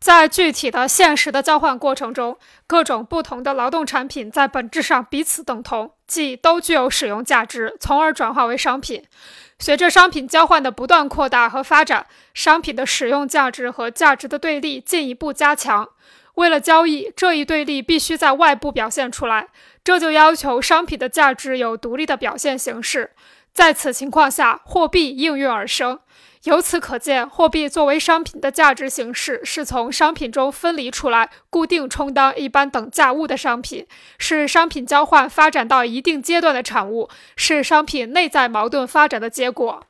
在具体的现实的交换过程中，各种不同的劳动产品在本质上彼此等同，即都具有使用价值，从而转化为商品。随着商品交换的不断扩大和发展，商品的使用价值和价值的对立进一步加强。为了交易，这一对立必须在外部表现出来，这就要求商品的价值有独立的表现形式。在此情况下，货币应运而生。由此可见，货币作为商品的价值形式，是从商品中分离出来，固定充当一般等价物的商品，是商品交换发展到一定阶段的产物，是商品内在矛盾发展的结果。